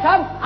Satan,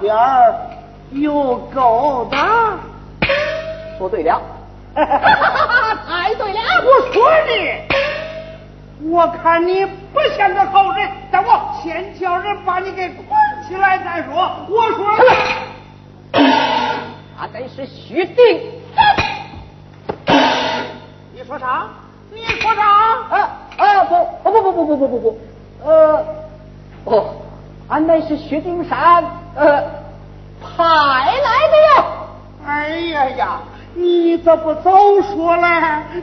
边儿有勾搭？说对了，太对了，我说你，我看你不像个好人，但我先叫人把你给捆起来再说。我说，他真是虚定。你说啥？你说啥？啊啊不不不不不不不不不，呃，哦，俺乃是薛丁山呃派来的呀。哎呀呀！你怎么早说嘞？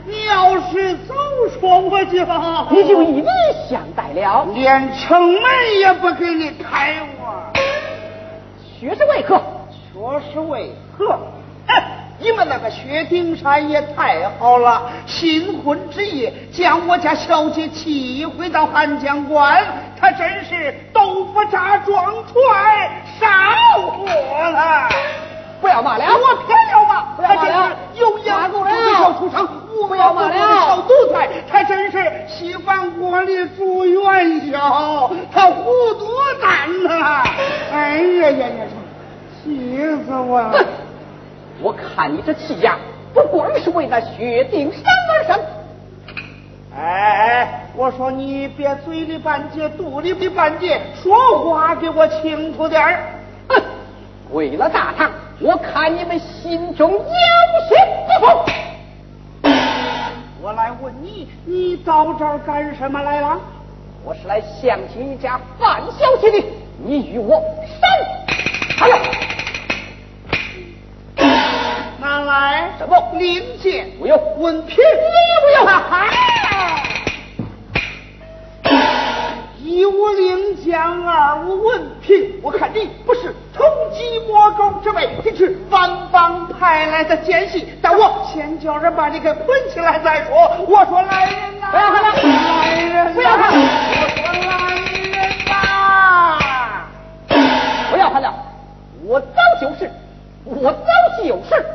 你要是早说，我就你就一礼相待了。连城门也不给你开我。薛是为何？确实为何？哎，你们那个薛丁山也太好了，新婚之夜将我家小姐气回到汉江关，他真是豆腐渣撞船上火了。不要骂了，我偏要骂，不要骂了他真是有眼不识小畜生，无脑不识小奴才，他真是稀饭锅里煮元宵，他糊涂蛋呐！哎呀呀呀，气死我了！我看你这气呀，不光是为那薛丁山而生。哎，我说你别嘴里半截，肚里的半截，说话给我清楚点儿。哼，为了大唐，我看你们心中有些不服。我来问你，你到这儿干什么来了？我是来相亲一家范小姐的，你与我闪！哎呀，拿来什么令箭？不用文凭也不用哈一无领奖二无文凭我看你不是偷鸡摸狗之辈你是反帮派来的奸细但我先叫人把你给捆起来再说。我说来人呐不要喊了。来人呐不要看了。我早就是我早就是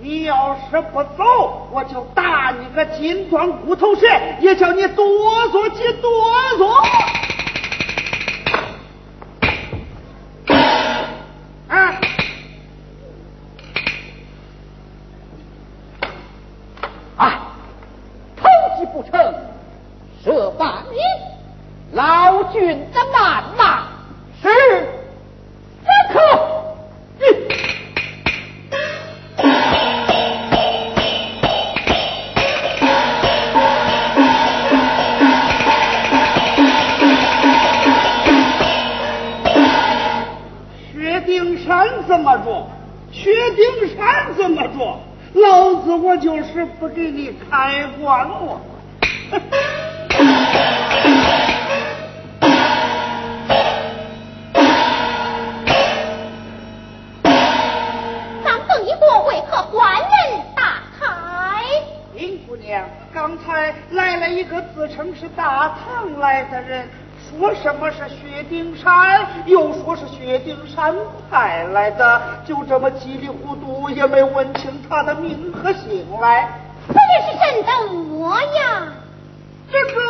你要是不走，我就打你个金砖骨头蛇，也叫你哆嗦几哆嗦。啊！偷鸡不成，蚀把米，老君的马。薛丁山派来的，就这么稀里糊涂，也没问清他的名和姓来。这人是朕的模样。这个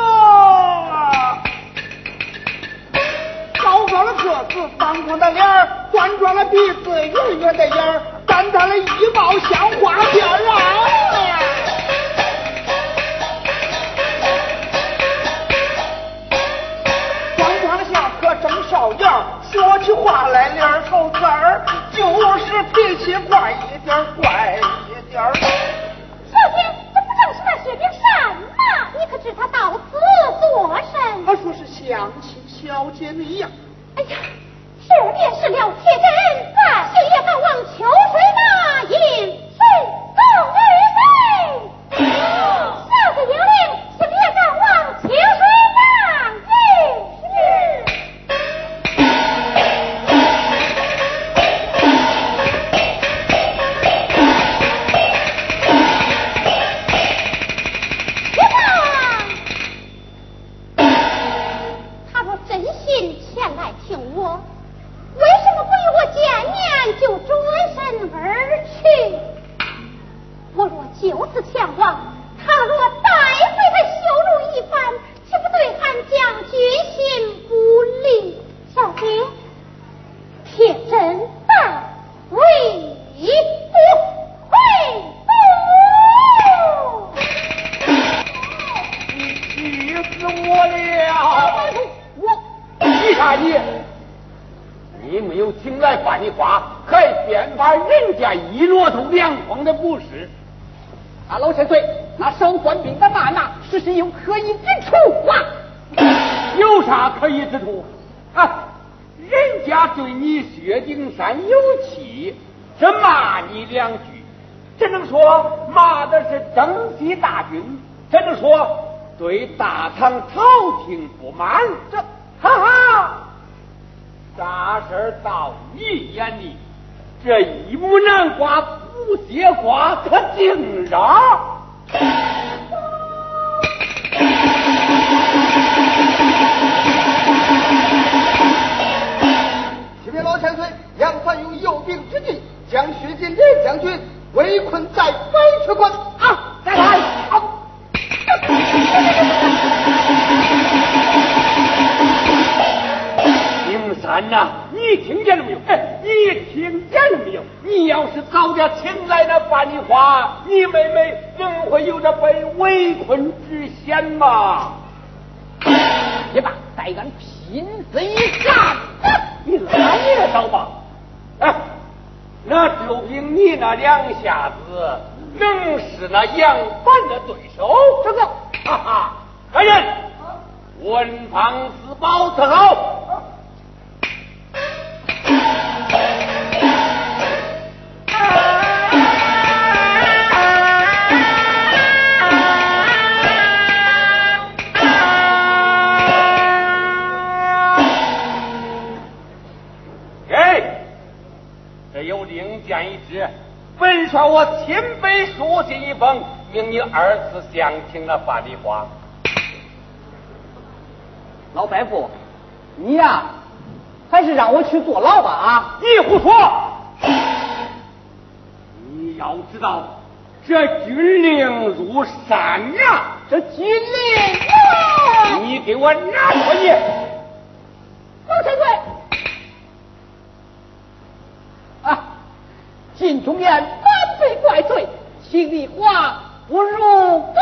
高高的个子，方方的脸儿，端庄的鼻子，圆圆的眼儿，淡淡的衣帽像花边儿啊！光光下可真少眼儿，说起话来脸儿头子儿，就是脾气怪一点儿，怪一点儿。小姐，这不正是那薛丁山吗？你可知他到此作甚？他说是想起小姐你呀。哎呀，这便是了铁人，咱谁也敢往秋水那饮水走而飞。小姐有令，对大唐朝廷不满。这哈哈，啥事儿到你眼里，这一亩南瓜不结瓜，可净嚷。启禀老千岁，杨凡有有兵之计，将薛金莲将军围困在白水关。啊，再来！啊丁山呐、你听见了没有？哎，你听见了没有？你要是早点请来那范丽花，你妹妹怎会有这被围困之险嘛？你吧，待俺拼死一战，你来你的招吧！哎，那就凭你那两下子，能是那杨凡的对手？这个，哈哈！来人，文房四宝伺候。信一封，命你儿子相请了范丽花。老白夫，你呀、还是让我去坐牢吧啊！你胡说！你要知道，这军令如山啊！这军令，你给我拿过去！王千岁，啊，晋中言反被怪罪，听你话不如国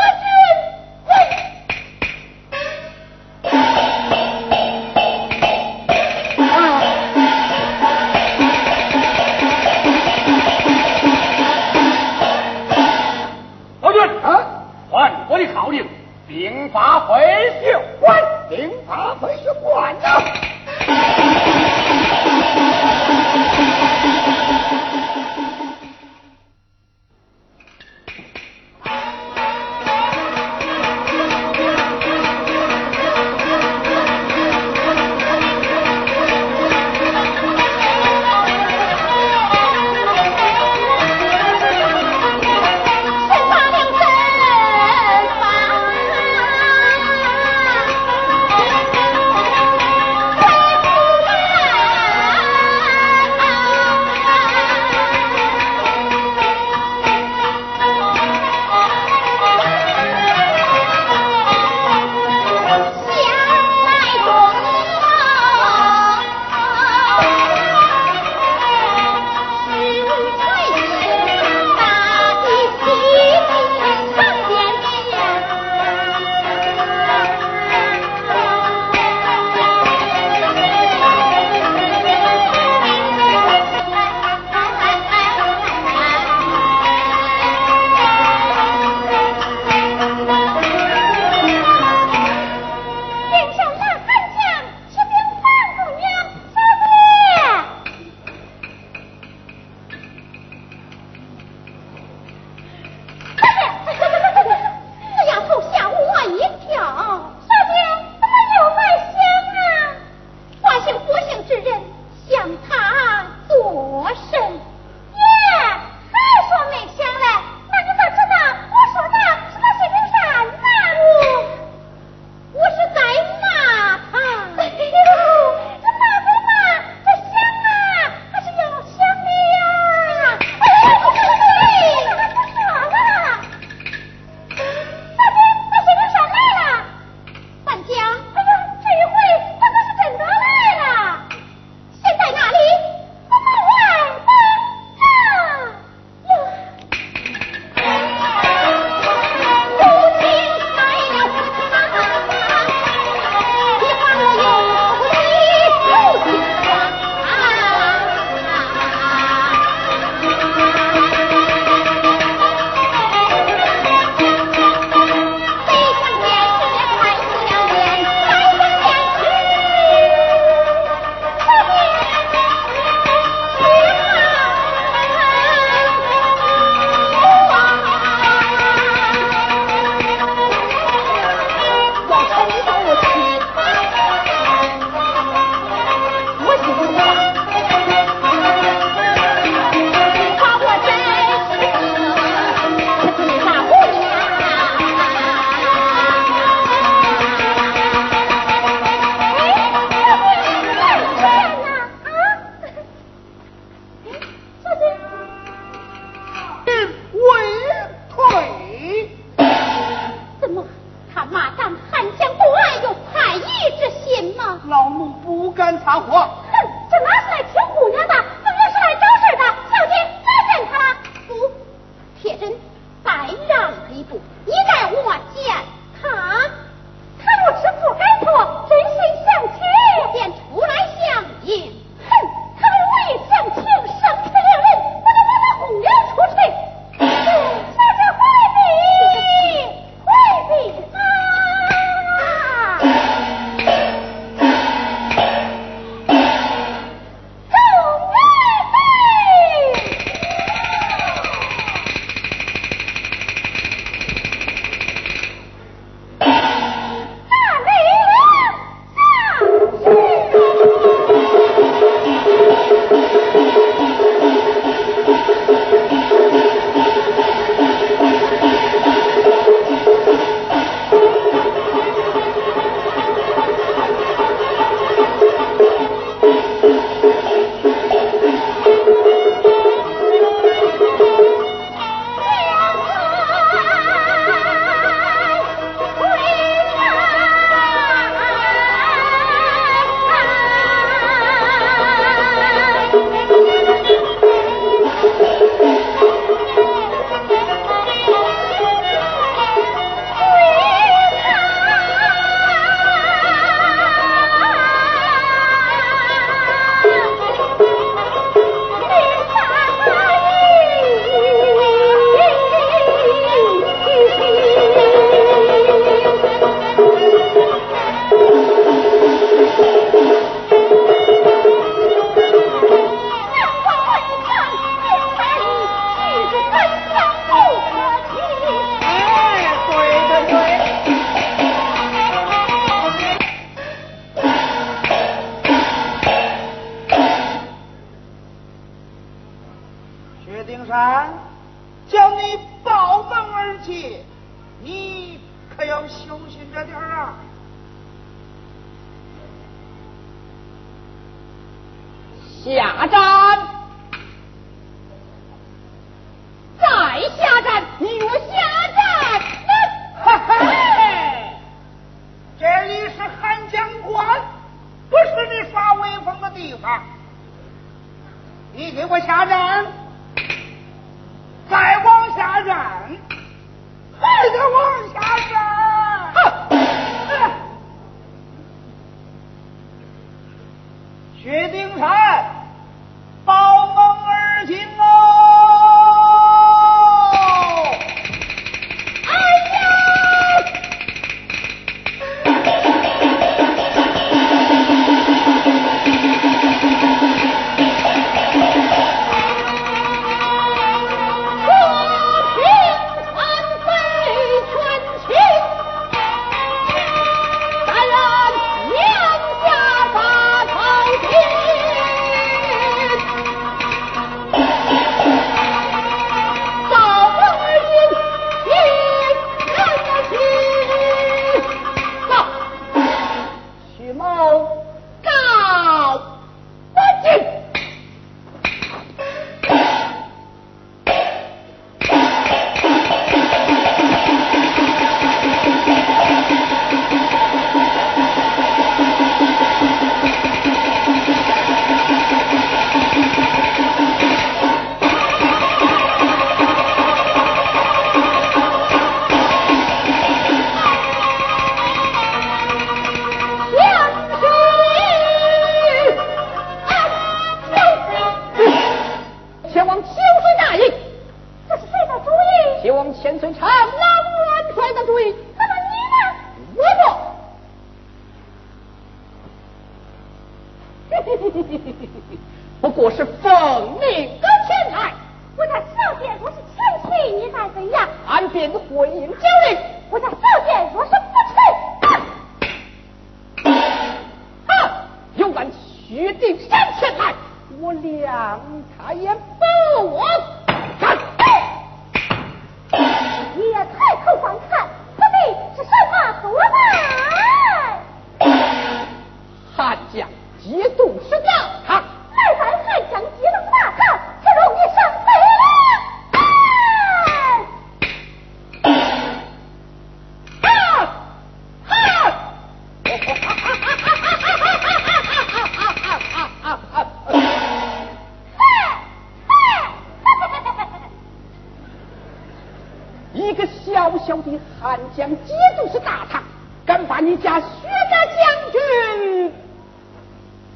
你家薛家将军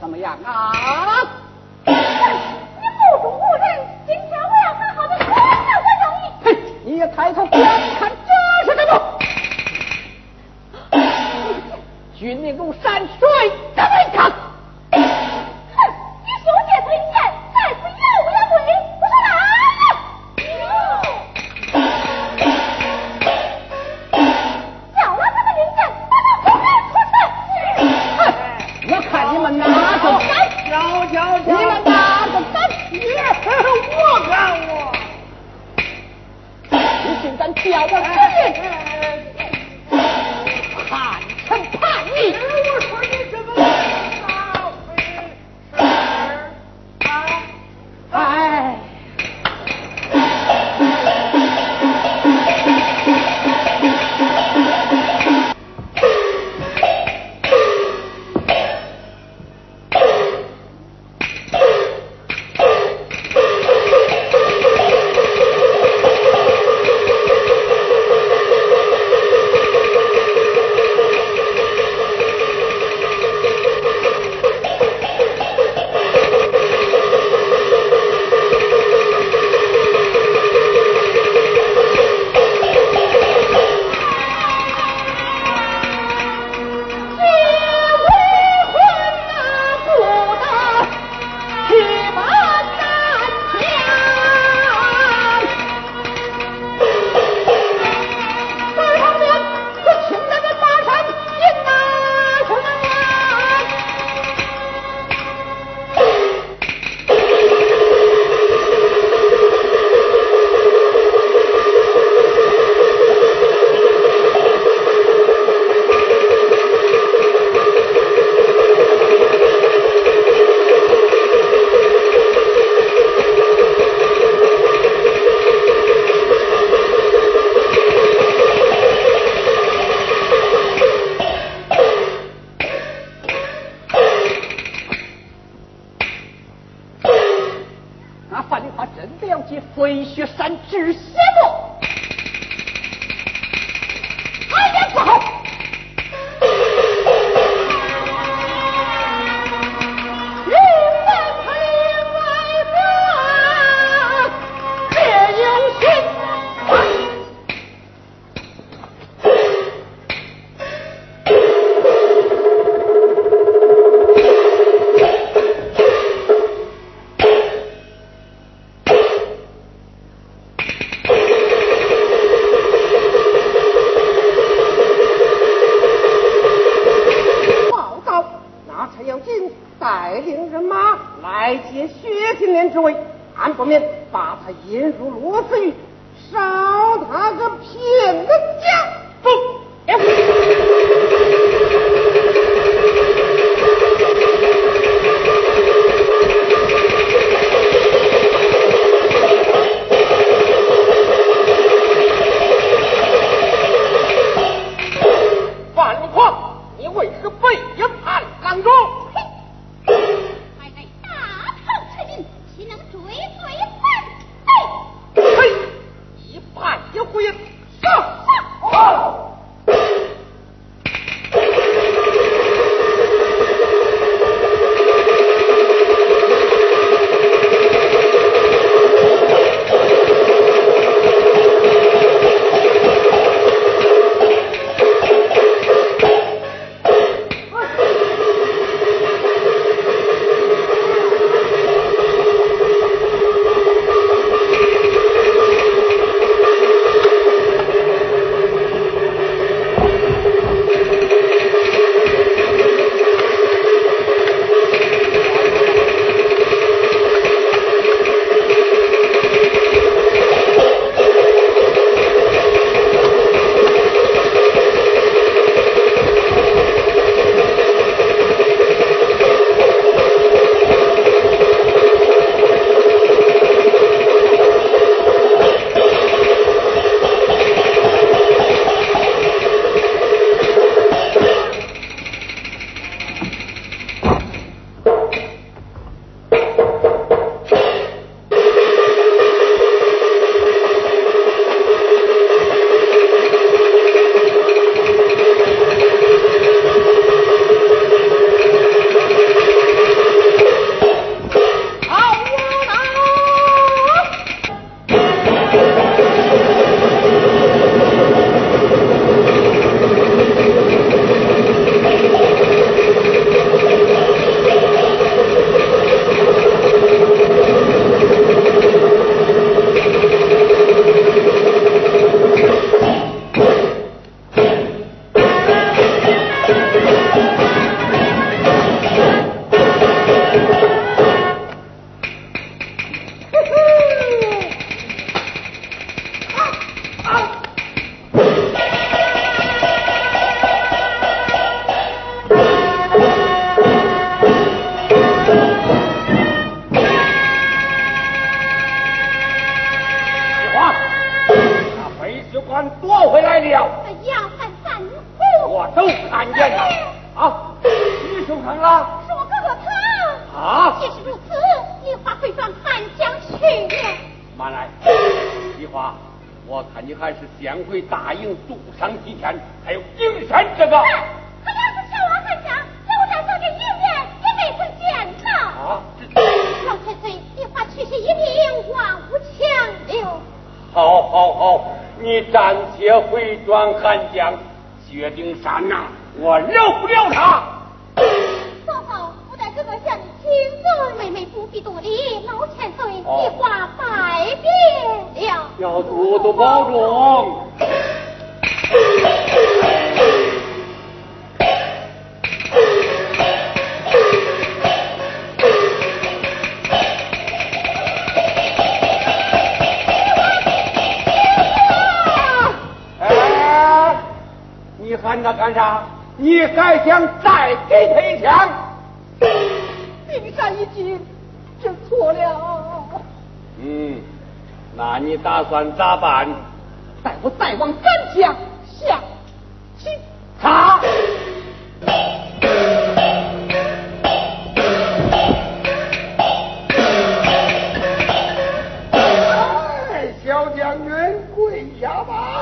怎么样啊？你目中无人，今天我要好好的夸夸夸奖你。嘿，你抬头看看这是什么？军令如山。夺回来了，杨三，我都看见了。啊，你受伤了？是我哥哥他。啊，既是如此，梨花会往汉江去。慢来，梨花，我看你还是先回大营，住上几天。还有营山这个。是汉，就，也没见。啊！老太，花去一命，万无。好，好，好。你暂且回转汉江，决定山呐，我饶不了他。嫂嫂，我带哥哥向你亲。妹妹不必多礼，老千岁一话百别了。要多多保重。那，干啥？你还想再给他一枪？冰山一惊，就错了。嗯，那你打算咋办？待我再往三枪下去，他。哎，小将军，跪下吧。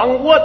都用光，我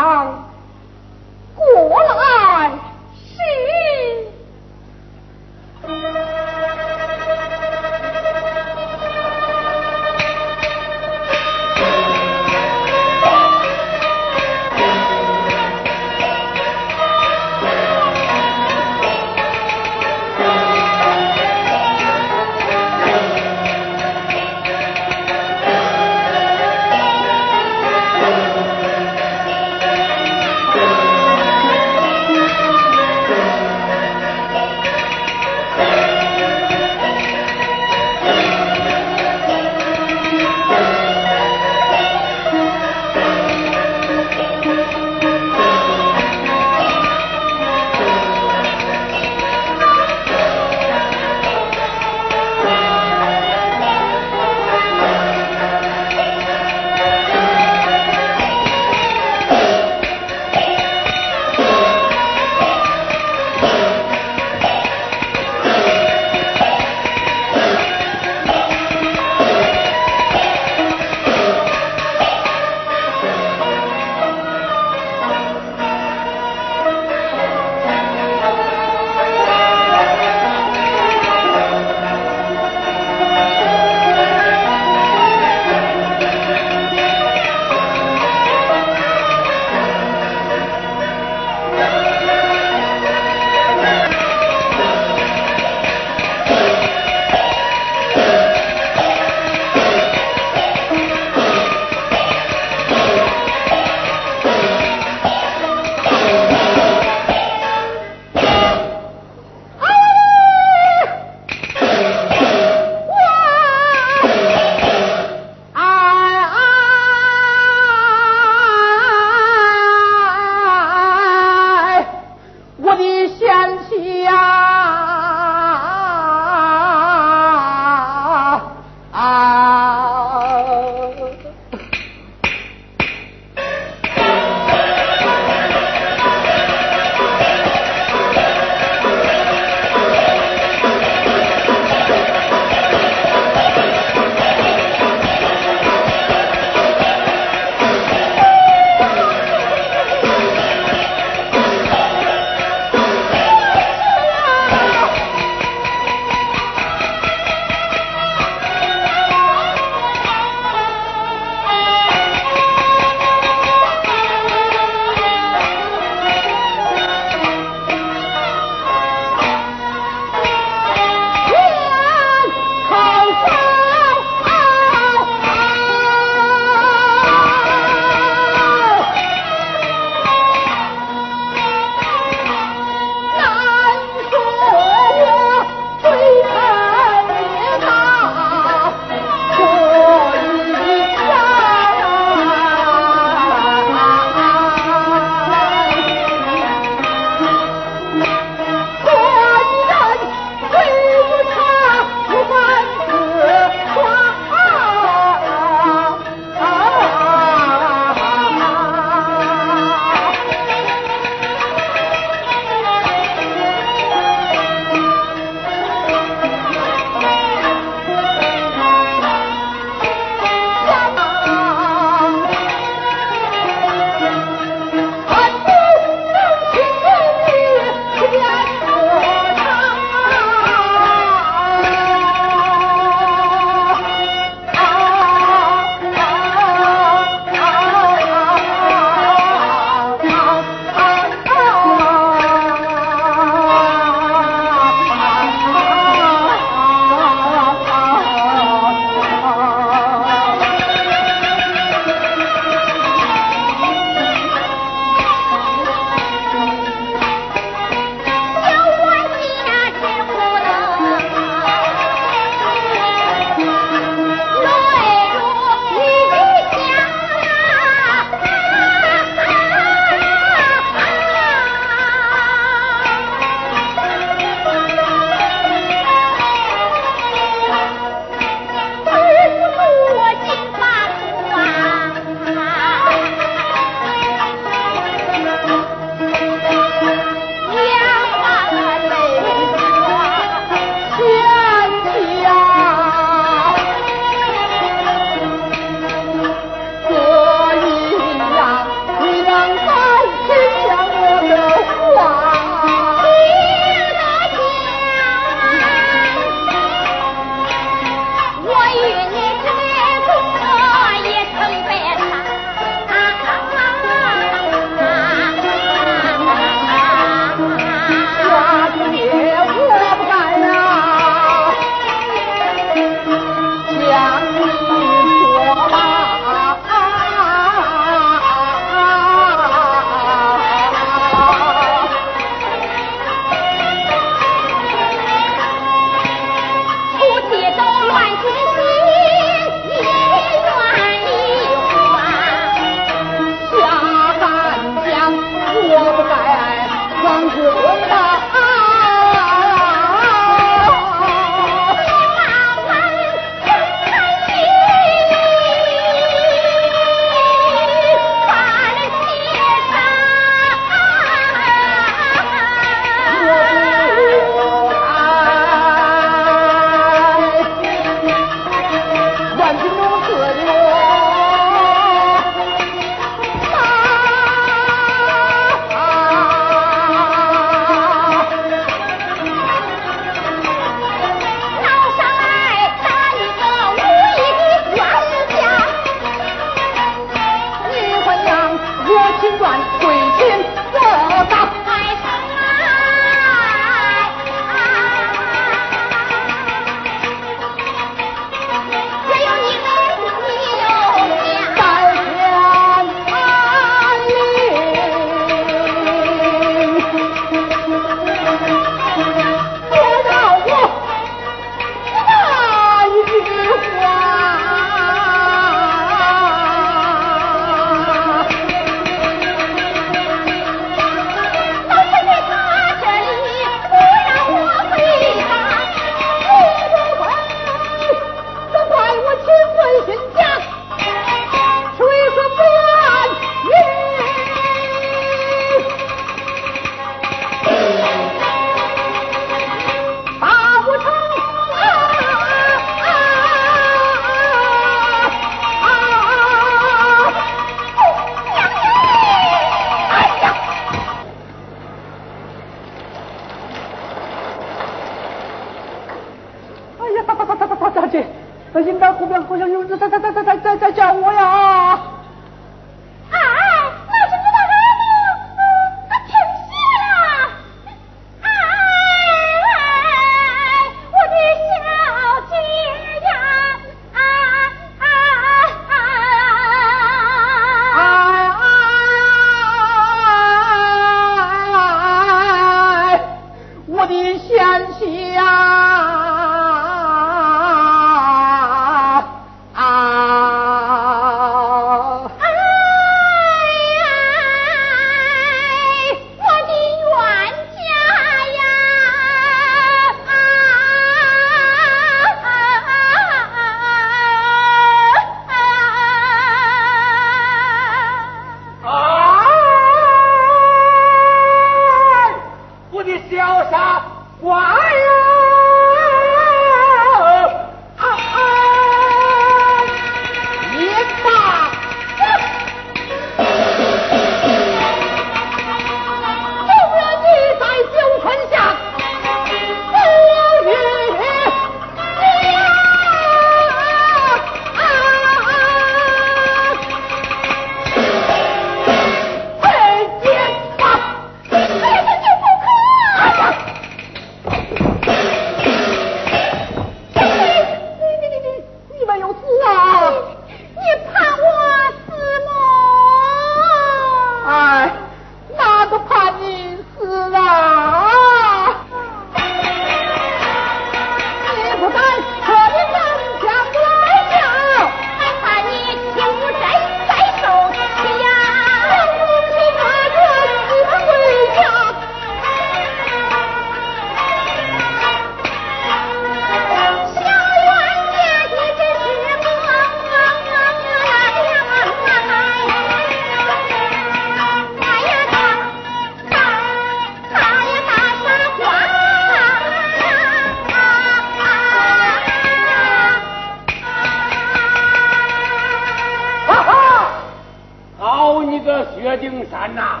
薛丁山呐、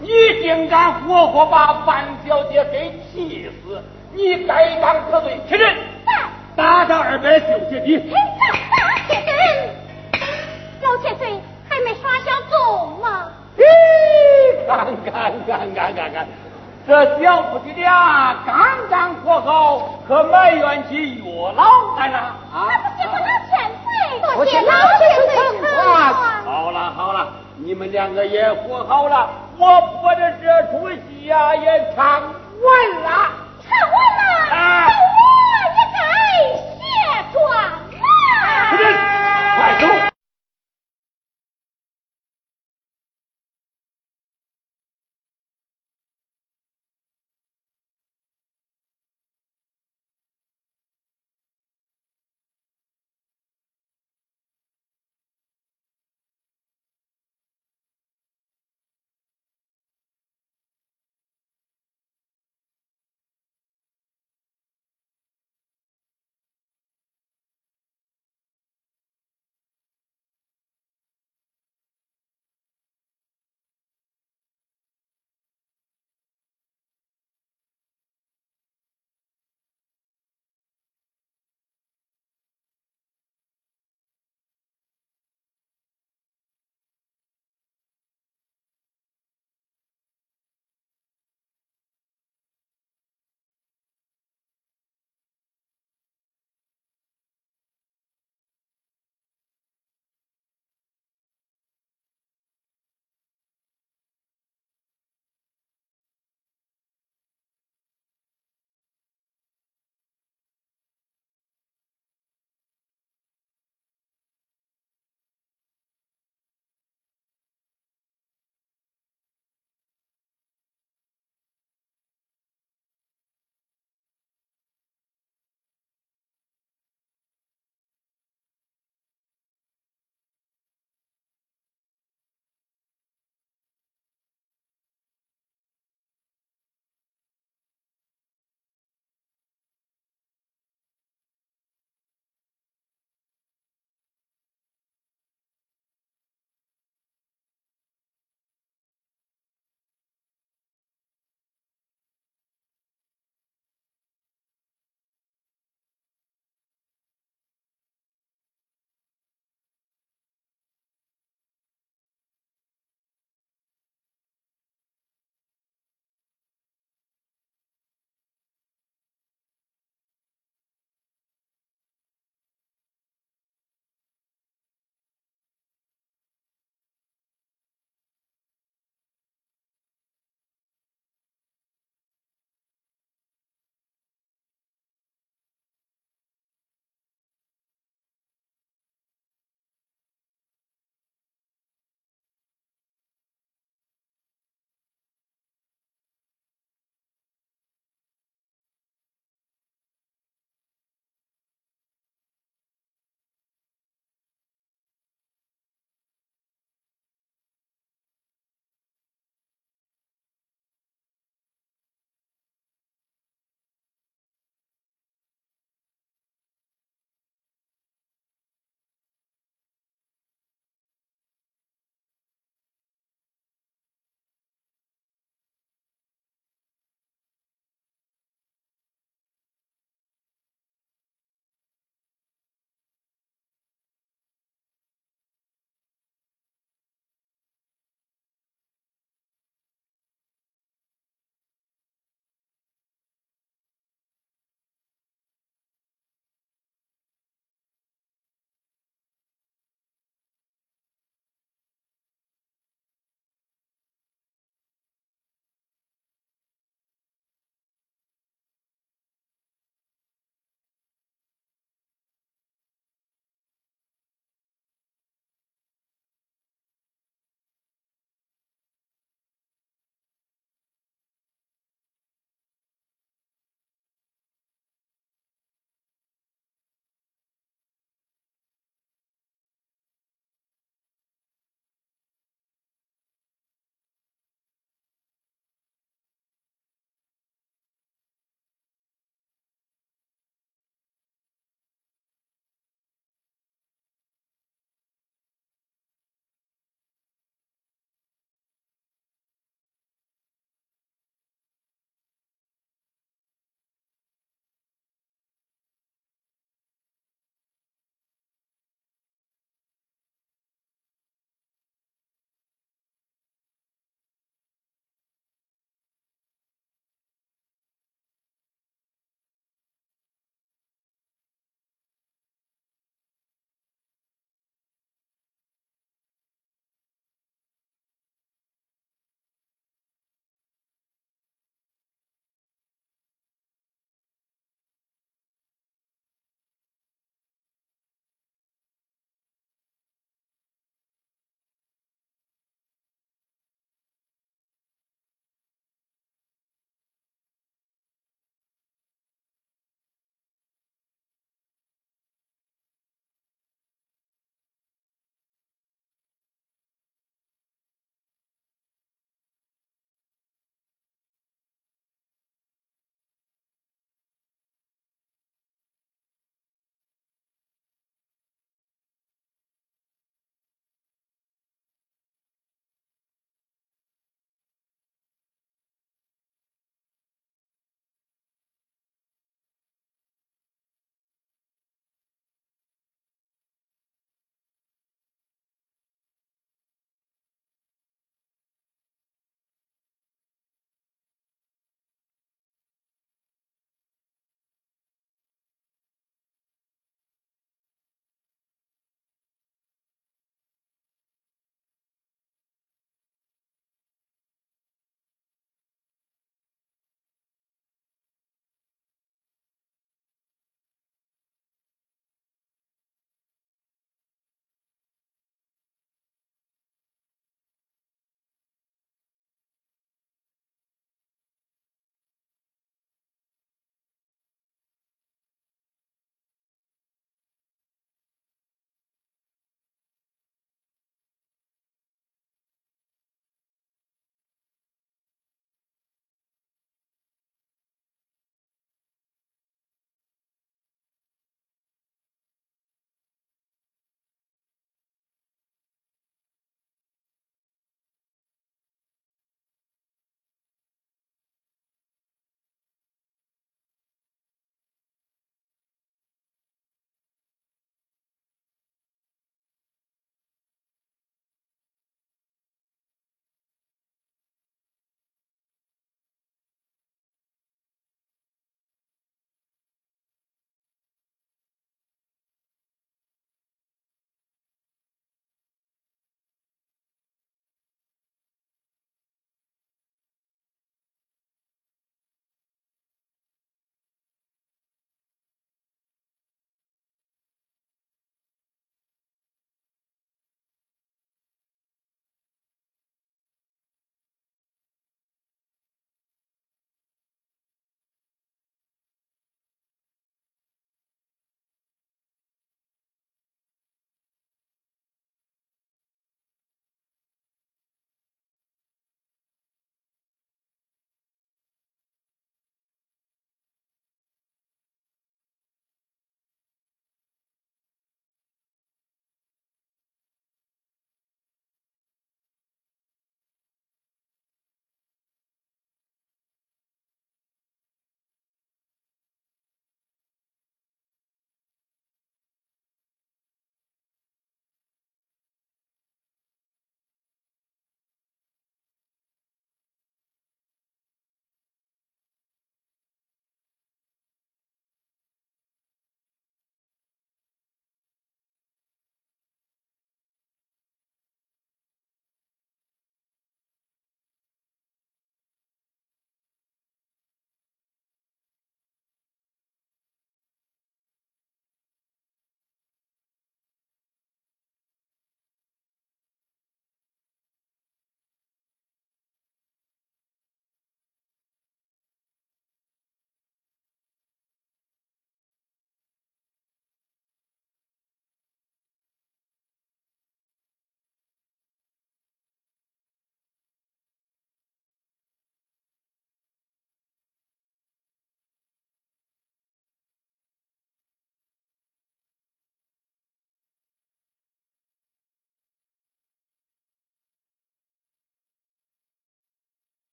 你竟敢活活把范小姐给气死！你该当何罪，起身，打他二百九十斤。老千岁还没耍小纵吗？咦，看看看看看看，这小夫妻俩刚刚和好，可埋怨起岳老来了啊！那不是个老千岁，多谢老千岁疼疼爱好了好了，你们两个也和好了，我播的这出戏呀、也唱完了。唱完了，啊